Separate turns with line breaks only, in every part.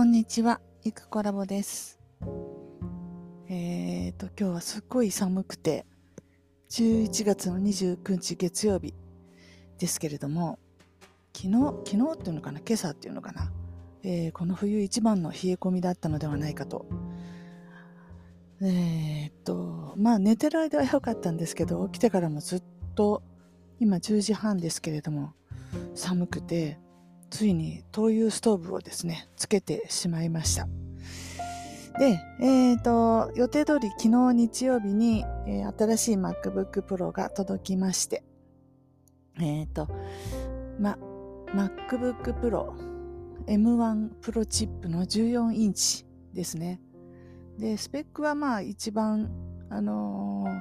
こんにちは、いくコラボです。えーと、今日はすっごい寒くて、11月の29日月曜日ですけれども、昨日、昨日っていうのかな、今朝っていうのかな、えーこの冬一番の冷え込みだったのではないかと。えーっと、まあ寝てる間は良かったんですけど、起きてからもずっと、今10時半ですけれども、寒くて、ついに灯油ストーブをですね、つけてしまいました。で、えっ、と、予定通り昨日日曜日に、えー新しい MacBook Pro が届きまして、えっ、と、ま、MacBook Pro M1 プロチップの14インチですね。で、スペックはまあ一番、あのー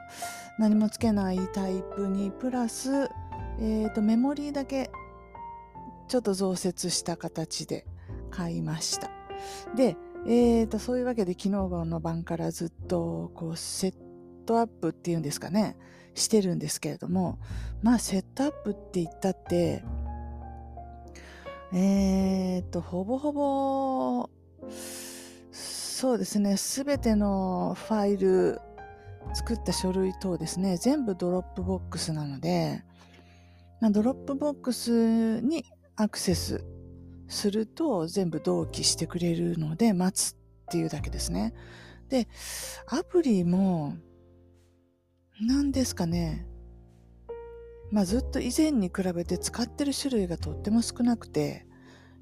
何もつけないタイプに、プラス、えっ、と、メモリーだけちょっと増設した形で買いました。で、えーと、そういうわけで昨日の晩からずっとこうセットアップっていうんですかね、してるんですけれども、まあセットアップって言ったって、えーと、ほぼほぼ、そうですね、すべてのファイル、作った書類等ですね、全部 Dropbox なので、まあ Dropbox にアクセスすると全部同期してくれるので待つっていうだけですね。で、アプリも何ですかね。まあずっと以前に比べて使ってる種類がとっても少なくて、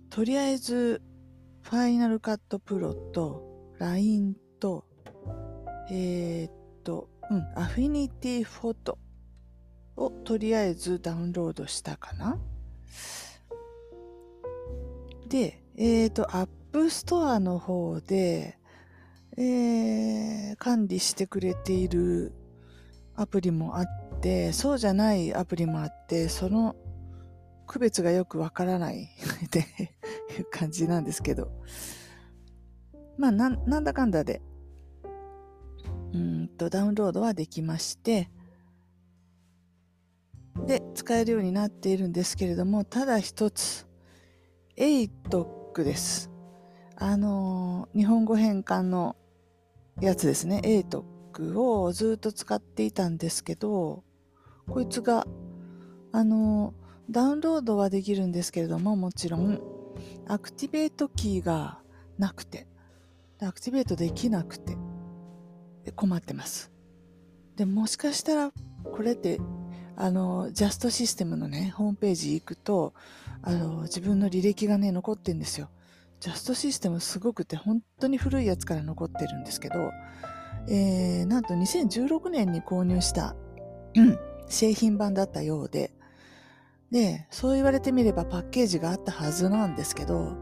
とりあえず Final Cut Pro と LINE と、えーっと、うん、 Affinity Photo をとりあえずダウンロードしたかな。で、えっ、と、 App Store の方で、えー管理してくれているアプリもあって、そうじゃないアプリもあって、その区別がよくわからない っていう感じなんですけど。まあ、ななんだかんだで、うんと、ダウンロードはできまして、で、使えるようになっているんですけれども、ただ一つ、ATOC です。あのー日本語変換のやつですね。ATOC をずっと使っていたんですけど、こいつが、あのーダウンロードはできるんですけれども、もちろん、アクティベートキーがなくて、アクティベートできなくて、困ってます。で、もしかしたら、これって、あの、ジャストシステムのね、ホームページ行くと、あの、自分の履歴がね、残ってんですよ。ジャストシステムすごくて、本当に古いやつから残ってるんですけど、えー、なんと2016年に購入した、うん、製品版だったようで、で、そう言われてみればパッケージがあったはずなんですけど、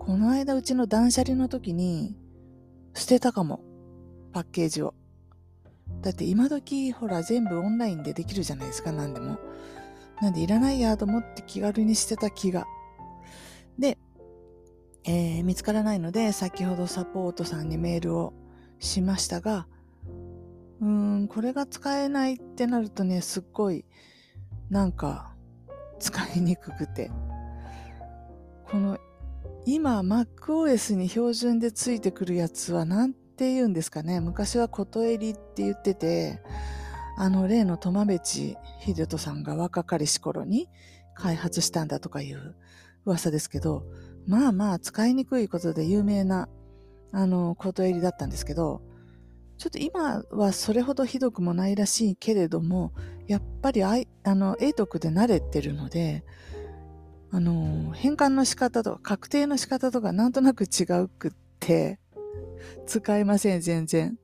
この間うちの断捨離の時に捨てたかも、パッケージを。だって今時ほら全部オンラインでできるじゃないですか、何でも。なんでいらないやと思って気軽にしてた気が。で、えー見つからないので、先ほどサポートさんにメールをしましたが、うーん、これが使えないってなるとね、すっごい、なんか、使いにくくて。この、今、MacOS に標準でついてくるやつは、なんて言うんですかね。昔はことえりって言ってて、あの、例の苫部地秀人さんが若かりし頃に開発したんだとかいう噂ですけど、まあまあ使いにくいことで有名な、あの、ことえりだったんですけど、ちょっと今はそれほどひどくもないらしいけれども、やっぱりあい、あの、英徳で慣れてるので、あの、変換の仕方とか、確定の仕方とかなんとなく違うくって、使えません、全然。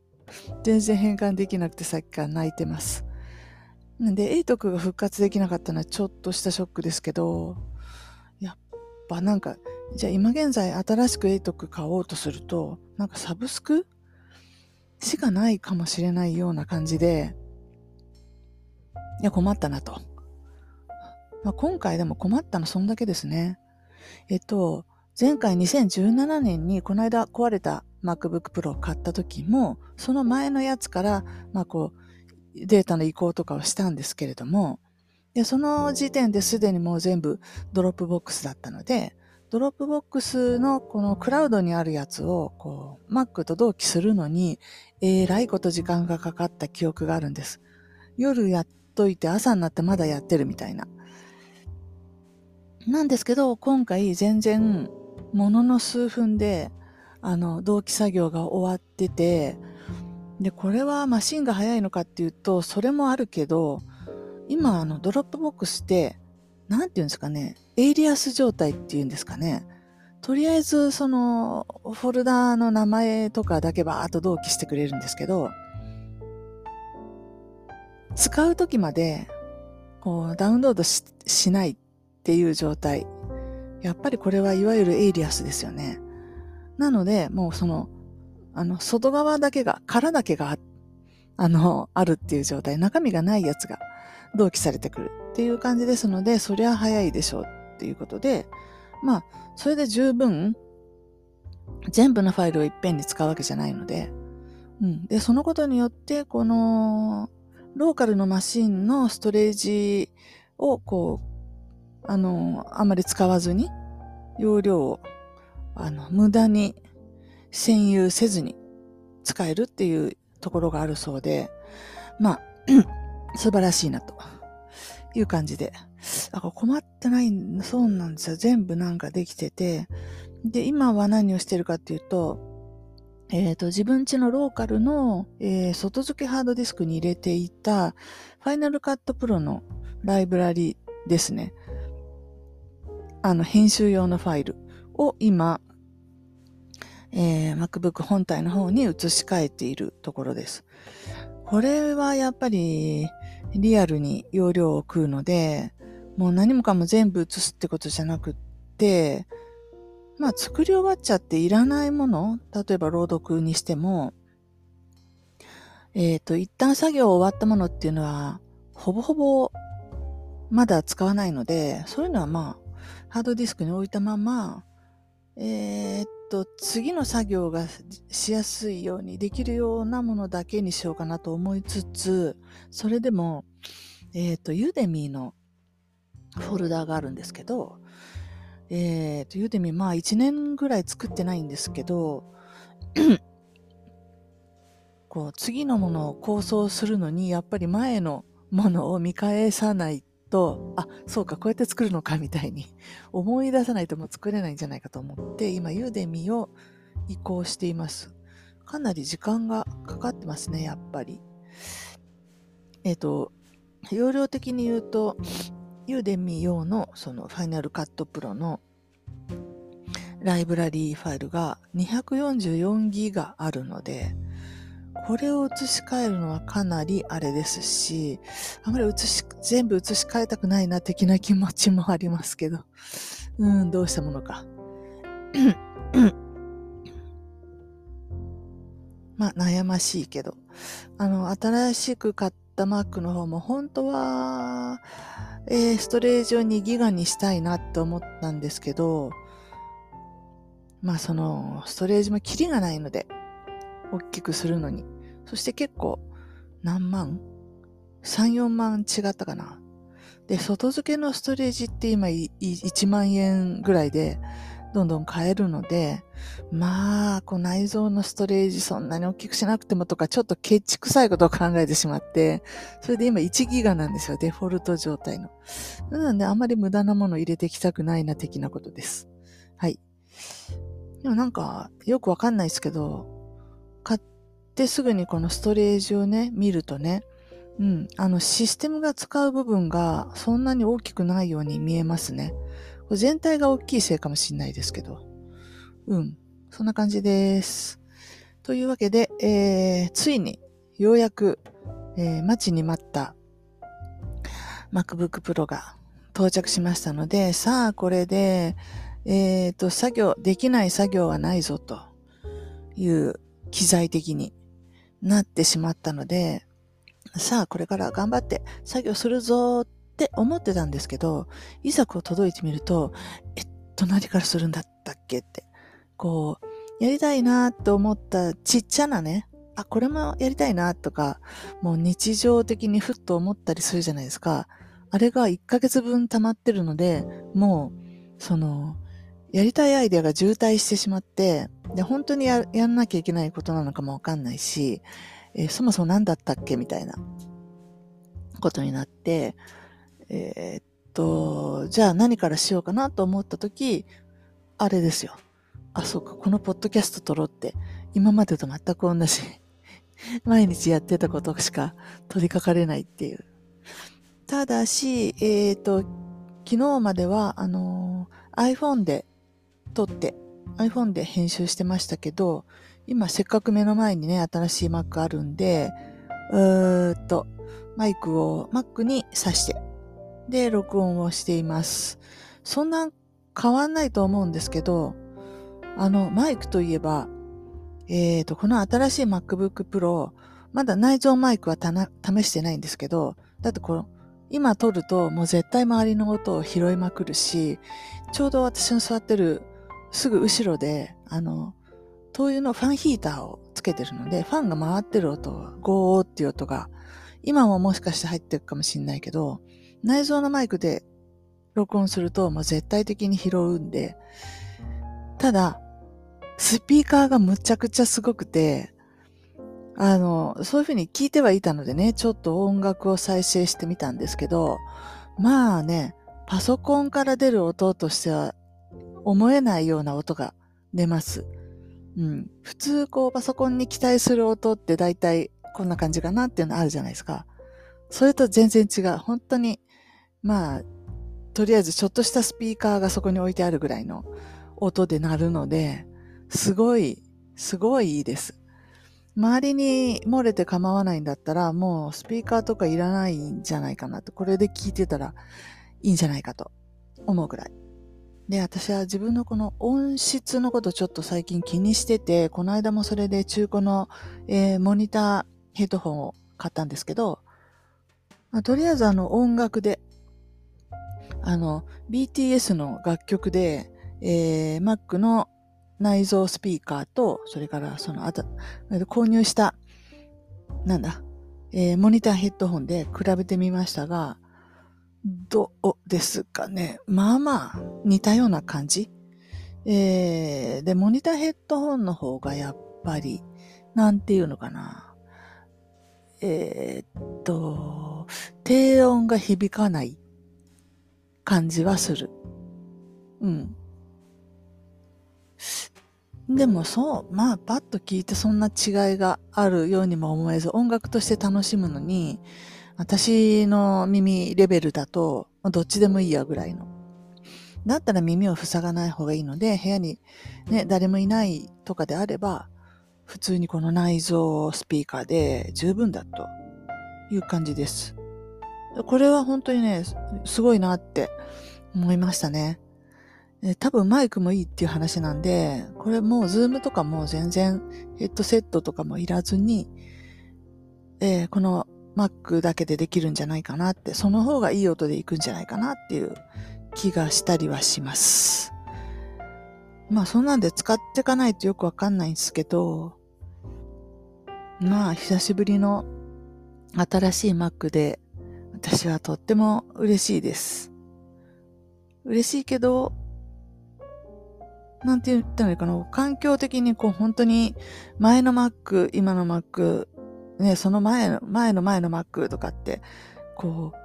全然変換できなくてさっきから泣いてます。なんで、英徳が復活できなかったのはちょっとしたショックですけど、やっぱなんか、じゃあ今現在新しく英徳買おうとすると、なんかサブスクしかないかもしれないような感じで、いや困ったなと。まあ、今回でも困ったのそんだけですね。えっと、前回2017年にこの間壊れた MacBook Pro を買った時も、その前のやつから、まあこう、データの移行とかをしたんですけれども、で、その時点ですでにもう全部 Dropbox だったので、 Dropbox のこのクラウドにあるやつを、こう、Mac と同期するのに、えらいこと時間がかかった記憶があるんです。夜やっといて朝になってまだやってるみたいな。なんですけど、今回全然、ものの数分で、あの、同期作業が終わってて、で、これはマシンが速いのかっていうと、それもあるけど、今、あの、 Dropbox って、なんていうんですかね、エイリアス状態っていうんですかね。とりあえず、その、フォルダーの名前とかだけバーっと同期してくれるんですけど、使う時まで、こう、ダウンロードしないっていう状態。やっぱりこれはいわゆるエイリアスですよね。なので、もうその、あの、外側だけが、殻だけが、あの、あるっていう状態、中身がないやつが同期されてくるっていう感じですので、そりゃ早いでしょうっていうことで、まあ、それで十分、全部のファイルをいっぺんに使うわけじゃないので、うん。で、そのことによって、この、ローカルのマシンのストレージを、こう、あの、あまり使わずに、容量を、あの、無駄に占有せずに使えるっていうところがあるそうで、まあ、素晴らしいなという感じで。だから困ってない、そうなんですよ。全部なんかできてて。で、今は何をしてるかっていうと、えっ、ー、と、自分家のローカルの、えー、外付けハードディスクに入れていた、ファイナルカットプロのライブラリですね。あの、編集用のファイルを今、えー、MacBook 本体の方に移し替えているところです。これはやっぱりリアルに容量を食うので、もう何もかも全部移すってことじゃなくって、まあ作り終わっちゃっていらないもの、例えば朗読にしても、えっ、ー、と、一旦作業終わったものっていうのは、ほぼほぼまだ使わないので、そういうのはまあ、ハードディスクに置いたまま、えー、っと、次の作業がしやすいようにできるようなものだけにしようかなと思いつつ、それでも、えー、と、ユーデミーのフォルダーがあるんですけど、えー、と、ユーデミー、まあ1年ぐらい作ってないんですけど、こう、次のものを構想するのに、やっぱり前のものを見返さないと、あ、そうか、こうやって作るのかみたいに 思い出さないともう作れないんじゃないかと思って、今、ユーデミを移行しています。かなり時間がかかってますね、やっぱり。えっ、ー、と、容量的に言うと、ユーデミ用のそのファイナルカットプロのライブラリーファイルが244ギガあるので、これを移し替えるのはかなりあれですし、あまり移し、全部移し替えたくないな的な気持ちもありますけど、うん、どうしたものか。まあ、悩ましいけど。あの、新しく買った Mac の方も本当は、えー、ストレージを2ギガにしたいなって思ったんですけど、まあその、ストレージもキリがないので、大きくするのに。そして結構何万 ?3、4万違ったかな？で、外付けのストレージって今1万円ぐらいでどんどん買えるので、まあ、こう内臓のストレージそんなに大きくしなくてもとか、ちょっとケチくさいことを考えてしまって、それで今1ギガなんですよ、デフォルト状態の。なので、あまり無駄なもの入れてきたくないな、的なことです。はい。でもなんか、よくわかんないですけど、っってすぐにこのストレージをね、見るとね、うん、あのシステムが使う部分がそんなに大きくないように見えますね。これ全体が大きいせいかもしれないですけど。うん、そんな感じです。というわけで、えー、ついにようやく、えー、待ちに待った MacBook Pro が到着しましたので、さあこれで、えっ、ー、と、作業、できない作業はないぞという機材的になってしまったので、さあこれから頑張って作業するぞって思ってたんですけど、いざこう届いてみると、えっと何からするんだったっけって、こう、やりたいなと思ったちっちゃなね、あ、これもやりたいなとか、もう日常的にふっと思ったりするじゃないですか。あれが1ヶ月分溜まってるので、もう、その、やりたいアイデアが渋滞してしまって、で、本当にややんなきゃいけないことなのかもわかんないし、えー、そもそも何だったっけみたいなことになって、えー、っと、じゃあ何からしようかなと思ったとき、あれですよ。あ、そうか、このポッドキャスト撮ろうって、今までと全く同じ、毎日やってたことしか取り掛かれないっていう。ただし、えっ、と、昨日までは、あのー、iPhone で撮って、iPhone で編集してましたけど、今せっかく目の前にね、新しい Mac あるんで、うーっと、マイクを Mac に挿して、で、録音をしています。そんな変わんないと思うんですけど、あの、マイクといえば、え、ー、と、この新しい MacBook Pro、まだ内蔵マイクは試してないんですけど、だってこの、今撮るともう絶対周りの音を拾いまくるし、ちょうど私の座ってるすぐ後ろで、あの、灯油のファンヒーターをつけてるので、ファンが回ってる音、ゴーっていう音が、今ももしかして入ってるかもしんないけど、内蔵のマイクで録音すると、もう絶対的に拾うんで、ただ、スピーカーがむちゃくちゃすごくて、あの、そういう風に聞いてはいたのでね、ちょっと音楽を再生してみたんですけど、まあね、パソコンから出る音としては思えないような音が出ます。うん。普通こうパソコンに期待する音って大体こんな感じかなっていうのあるじゃないですか。それと全然違う。本当に、まあ、とりあえずちょっとしたスピーカーがそこに置いてあるぐらいの音で鳴るので、すごい、すごいいいです。周りに漏れて構わないんだったら、もうスピーカーとかいらないんじゃないかなと。これで聞いてたらいいんじゃないかと思うぐらい。で、私は自分のこの音質のことちょっと最近気にしてて、この間もそれで中古の、えー、モニターヘッドホンを買ったんですけど、まあ、とりあえずあの音楽で、あの、BTS の楽曲で、えー、Mac の内蔵スピーカーと、それからその後、購入した、なんだ、えー、モニターヘッドホンで比べてみましたが、どうですかね。まあまあ、似たような感じ。えー、で、モニターヘッドホンの方がやっぱり、なんていうのかな。えー、っと、低音が響かない感じはする。うん。でもそう、まあ、パッと聞いてそんな違いがあるようにも思えず、音楽として楽しむのに、私の耳レベルだと、どっちでもいいやぐらいの。だったら耳を塞がない方がいいので、部屋にね、誰もいないとかであれば、普通にこの内蔵スピーカーで十分だという感じです。これは本当にね、すごいなって思いましたね。多分マイクもいいっていう話なんで、これもうズームとかも全然ヘッドセットとかもいらずに、えー、この Mac だけでできるんじゃないかなって、その方がいい音でいくんじゃないかなっていう気がしたりはします。まあそんなんで使っていかないとよくわかんないんですけど、まあ久しぶりの新しい Mac で私はとっても嬉しいです。嬉しいけど、なんて言ったらいいかな、環境的にこう本当に前の Mac、今の Mac、ね、その前の、前の前の Mac とかって、こう、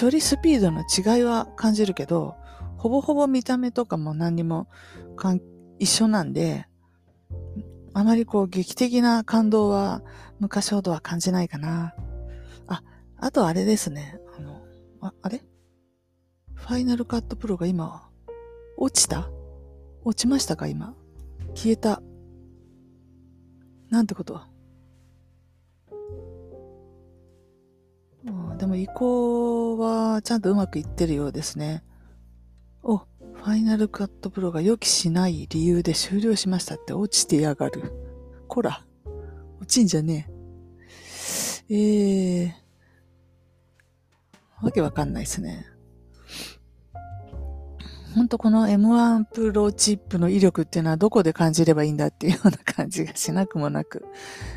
処理スピードの違いは感じるけど、ほぼほぼ見た目とかも何にもかん一緒なんで、あまりこう劇的な感動は昔ほどは感じないかな。あ、あとあれですね。あの、ああれ？ファイナルカットプロが今、落ちた？落ちましたか今？消えた？なんてこと？でも移行はちゃんとうまくいってるようですね。お、ファイナルカットプロが予期しない理由で終了しましたって落ちてやがる。こら、落ちんじゃねえ。えー、わけわかんないですね。ほんとこの M1 プロチップの威力っていうのはどこで感じればいいんだっていうような感じがしなくもなく。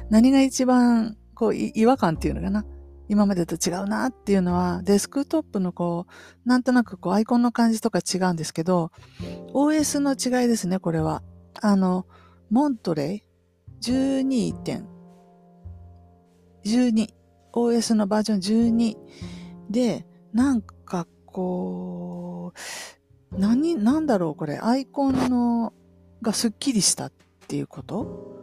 何が一番こう違和感っていうのかな。今までと違うなっていうのは、デスクトップのこう、なんとなくこう、アイコンの感じとか違うんですけど、OS の違いですね、これは。あの、モントレイ？12点、12、OS のバージョン12で、なんかこう、何、なんだろうこれ、アイコンの、がスッキリしたっていうこと？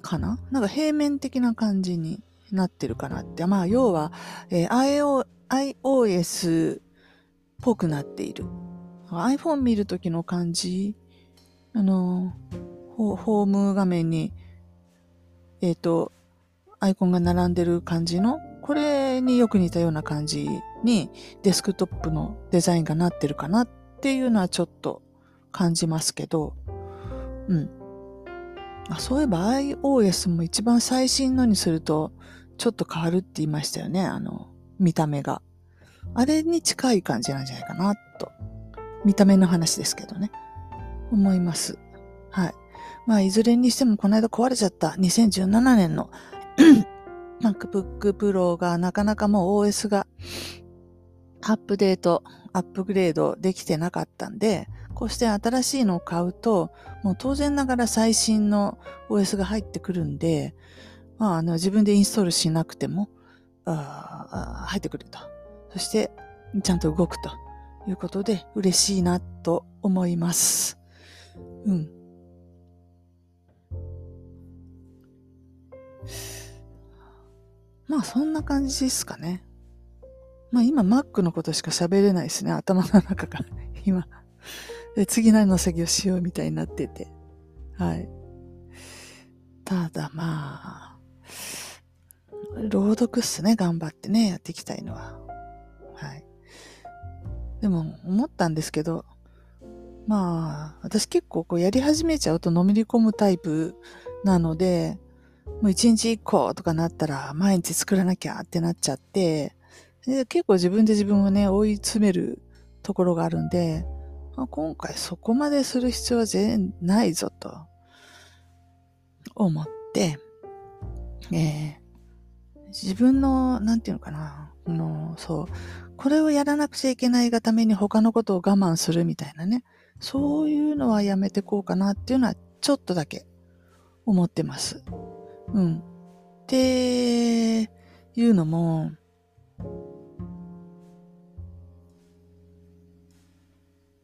かな？なんか平面的な感じに。なってるかなって。まあ、要は、えー、iOS っぽくなっている。iPhone 見るときの感じ、あの、ホーム画面に、えっ、ー、と、アイコンが並んでる感じの、これによく似たような感じにデスクトップのデザインがなってるかなっていうのはちょっと感じますけど、うん。あそういえば iOS も一番最新のにするとちょっと変わるって言いましたよね。あの、見た目が。あれに近い感じなんじゃないかな、と。見た目の話ですけどね。思います。はい。まあ、いずれにしてもこの間壊れちゃった2017年の MacBook Pro がなかなかもう OS がアップデート、アップグレードできてなかったんで、こうして新しいのを買うと、もう当然ながら最新の OS が入ってくるんで、まあ、あの、自分でインストールしなくても、あ入ってくると。そして、ちゃんと動くということで、嬉しいなと思います。うん。まあ、そんな感じですかね。まあ、今、Mac のことしか喋れないですね。頭の中が。今。で次何の作業しようみたいになってて。はい。ただまあ、朗読っすね、頑張ってね、やっていきたいのは。はい。でも、思ったんですけど、まあ、私結構こうやり始めちゃうとのめり込むタイプなので、もう一日一個とかなったら毎日作らなきゃってなっちゃって、で結構自分で自分をね、追い詰めるところがあるんで、まあ、今回そこまでする必要は全ないぞと思って、えー、自分の、なんていうのかな、あの、そう、これをやらなくちゃいけないがために他のことを我慢するみたいなね、そういうのはやめてこうかなっていうのはちょっとだけ思ってます。うん。っていうのも、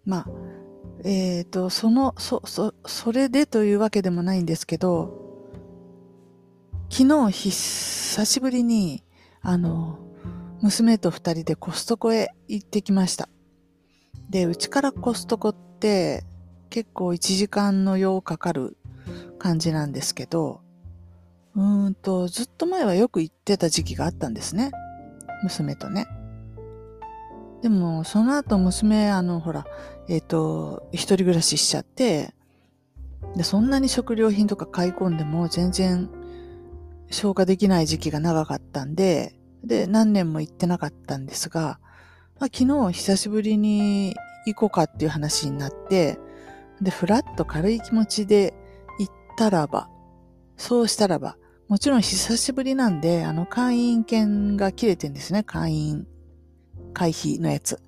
まあ、えっ、ー、と、その、そ、そ、それでというわけでもないんですけど、昨日久しぶりに、あの、娘と二人でコストコへ行ってきました。で、うちからコストコって結構1時間の用かかる感じなんですけど、うんと、ずっと前はよく行ってた時期があったんですね。娘とね。でも、その後娘、あの、ほら、えっ、ー、と、一人暮らししちゃって、で、そんなに食料品とか買い込んでも全然消化できない時期が長かったんで、で、何年も行ってなかったんですが、まあ、昨日久しぶりに行こうかっていう話になって、で、ふらっと軽い気持ちで行ったらば、そうしたらば、もちろん久しぶりなんで、あの、会員券が切れてんですね、会員、会費のやつ。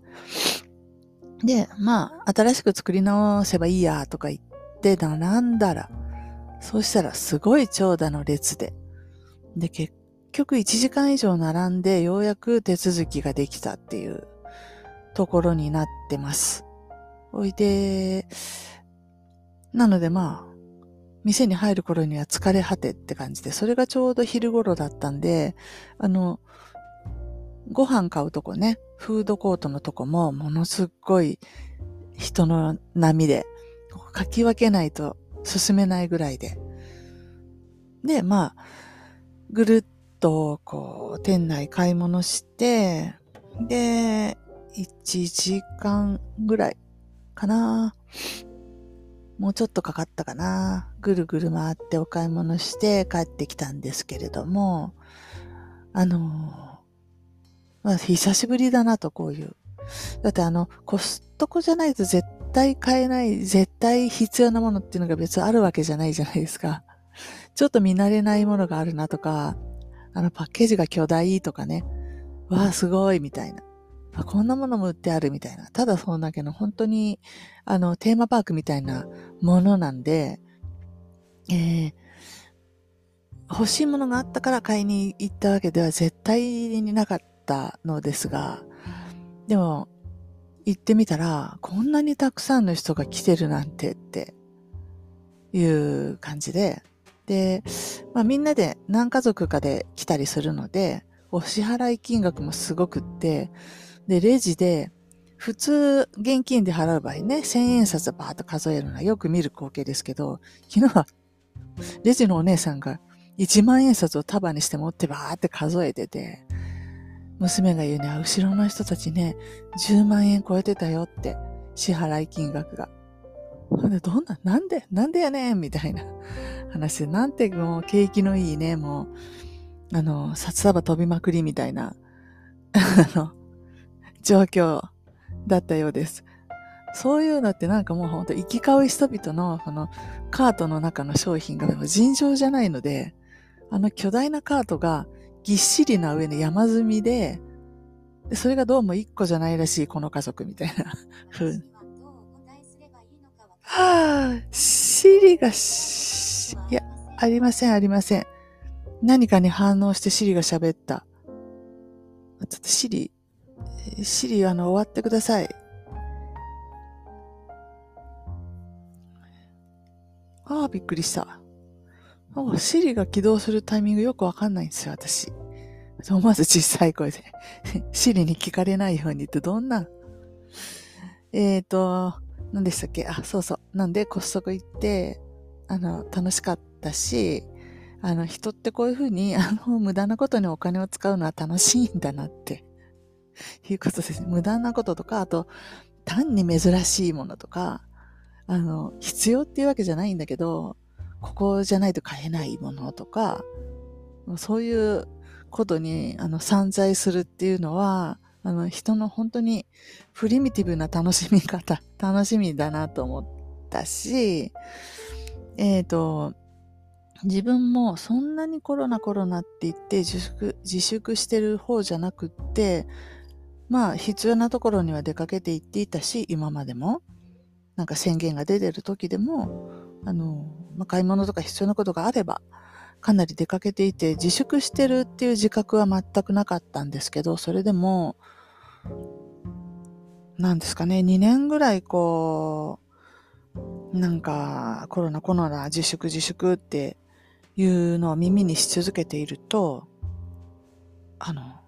で、まあ、新しく作り直せばいいや、とか言って並んだら、そうしたらすごい長蛇の列で、で、結局1時間以上並んでようやく手続きができたっていうところになってます。おいで、なのでまあ、店に入る頃には疲れ果てって感じで、それがちょうど昼頃だったんで、あの、ご飯買うとこね、フードコートのとこもものすっごい人の波で、かき分けないと進めないぐらいで。で、まあ、ぐるっと、こう、店内買い物して、で、1時間ぐらいかな。もうちょっとかかったかな。ぐるぐる回ってお買い物して帰ってきたんですけれども、あの、まあ、久しぶりだなと、こういう。だってあの、コストコじゃないと絶対買えない、絶対必要なものっていうのが別にあるわけじゃないじゃないですか。ちょっと見慣れないものがあるなとか、あのパッケージが巨大とかね、わあ、すごいみたいな。あ、こんなものも売ってあるみたいな。ただそんだけの本当に、あの、テーマパークみたいなものなんで、えー、欲しいものがあったから買いに行ったわけでは絶対になかったのですが、でも、行ってみたら、こんなにたくさんの人が来てるなんてっていう感じで、で、まあみんなで何家族かで来たりするので、お支払い金額もすごくって、で、レジで、普通、現金で払う場合ね、千円札バーッと数えるのはよく見る光景ですけど、昨日は、レジのお姉さんが一万円札を束にして持ってバーって数えてて、娘が言うね、後ろの人たちね、10万円超えてたよって、支払い金額が。で、どんな、なんで、なんでやねんみたいな話で、なんてもう景気のいいね、もう、あの、札束飛びまくりみたいな、あの、状況だったようです。そういうのってなんかもうほんと行き交う人々のこのカートの中の商品が尋常じゃないので、あの巨大なカートがぎっしりな上の山積みで、でそれがどうも一個じゃないらしい、この家族みたいな風はあ、シリがし、いや、ありません、ありません。何かに反応してシリが喋った。ちょっとシリ、シリ、あの、終わってください。ああ、びっくりした。シリが起動するタイミングよくわかんないんですよ、私。思わず小さい声で シリに聞かれないようにってどんな？えっ、ー、と、何でしたっけ？あ、そうそう。なんでコストコ行って、あの、楽しかったし、あの、人ってこういうふうに、あの、無駄なことにお金を使うのは楽しいんだなって、いうことですね。無駄なこととか、あと、単に珍しいものとか、あの、必要っていうわけじゃないんだけど、ここじゃないと買えないものとか、そういうことに、あの、散財するっていうのは、あの、人の本当にプリミティブな楽しみ方、楽しみだなと思ったし、えっ、ー、と、自分もそんなにコロナコロナって言って自粛、自粛してる方じゃなくって、まあ必要なところには出かけて行っていたし、今までも。なんか宣言が出てる時でも、あの、まあ、買い物とか必要なことがあれば、かなり出かけていて、自粛してるっていう自覚は全くなかったんですけど、それでも、なんですかね、2年ぐらいこう、なんかコロナコロナ自粛自粛っていうのを耳にし続けていると、あの、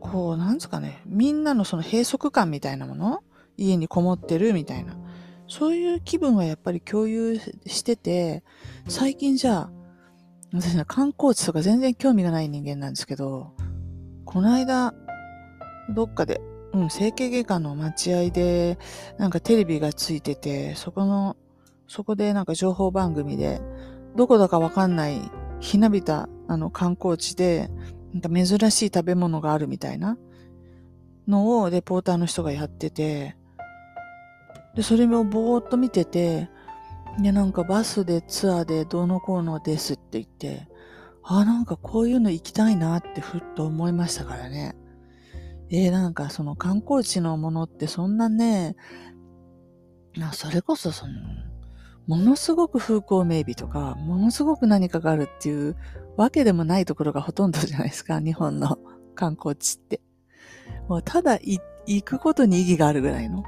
こう、なんですかね、みんなのその閉塞感みたいなもの家にこもってるみたいな。そういう気分はやっぱり共有してて、最近じゃあ、私ね、観光地とか全然興味がない人間なんですけど、この間、どっかで、うん、整形外科の待合で、なんかテレビがついてて、そこの、そこでなんか情報番組で、どこだかわかんない、ひなびた、あの、観光地で、なんか珍しい食べ物があるみたいなのをレポーターの人がやってて、で、それをぼーっと見てて、で、なんかバスでツアーでどうのこうのですって言って、あ、なんかこういうの行きたいなってふっと思いましたからね。えー、なんかその観光地のものってそんなね、それこそその、ものすごく風光明媚とか、ものすごく何かがあるっていうわけでもないところがほとんどじゃないですか、日本の観光地って。もうただ行くことに意義があるぐらいの。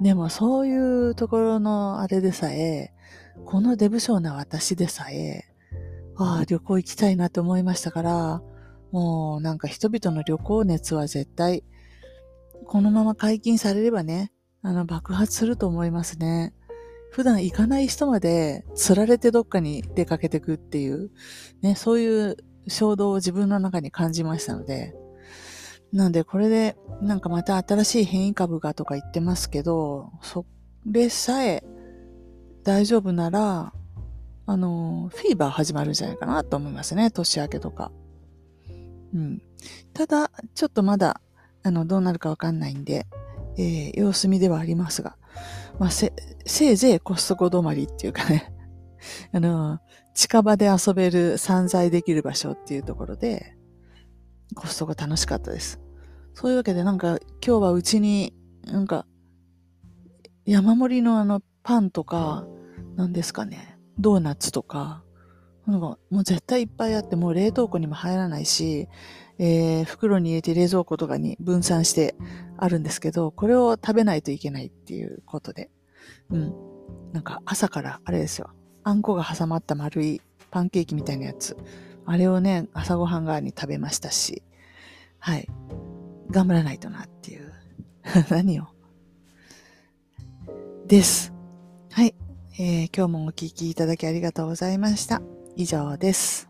でもそういうところのあれでさえ、このデブ症な私でさえ、ああ、旅行行きたいなって思いましたから、もうなんか人々の旅行熱は絶対、このまま解禁されればね、あの爆発すると思いますね。普段行かない人まで釣られてどっかに出かけてくっていう、ね、そういう衝動を自分の中に感じましたので、なんでこれでなんかまた新しい変異株がとか言ってますけど、それさえ大丈夫なら、あの、フィーバー始まるんじゃないかなと思いますね。年明けとか。うん。ただ、ちょっとまだ、あの、どうなるかわかんないんで、えー、様子見ではありますが、まあ、せ、せいぜいコストコ止まりっていうかね、あの、近場で遊べる散財できる場所っていうところで、コストコ楽しかったです。そういうわけでなんか今日はうちになんか山盛りのあのパンとか、何ですかね、ドーナツとか、なんかもう絶対いっぱいあってもう冷凍庫にも入らないし、えー、袋に入れて冷蔵庫とかに分散してあるんですけど、これを食べないといけないっていうことで、うん。なんか朝からあれですよ。あんこが挟まった丸いパンケーキみたいなやつ。あれをね、朝ごはん側に食べましたし、はい。頑張らないとなっていう。何を？です。はい。えー、今日もお聴きいただきありがとうございました。以上です。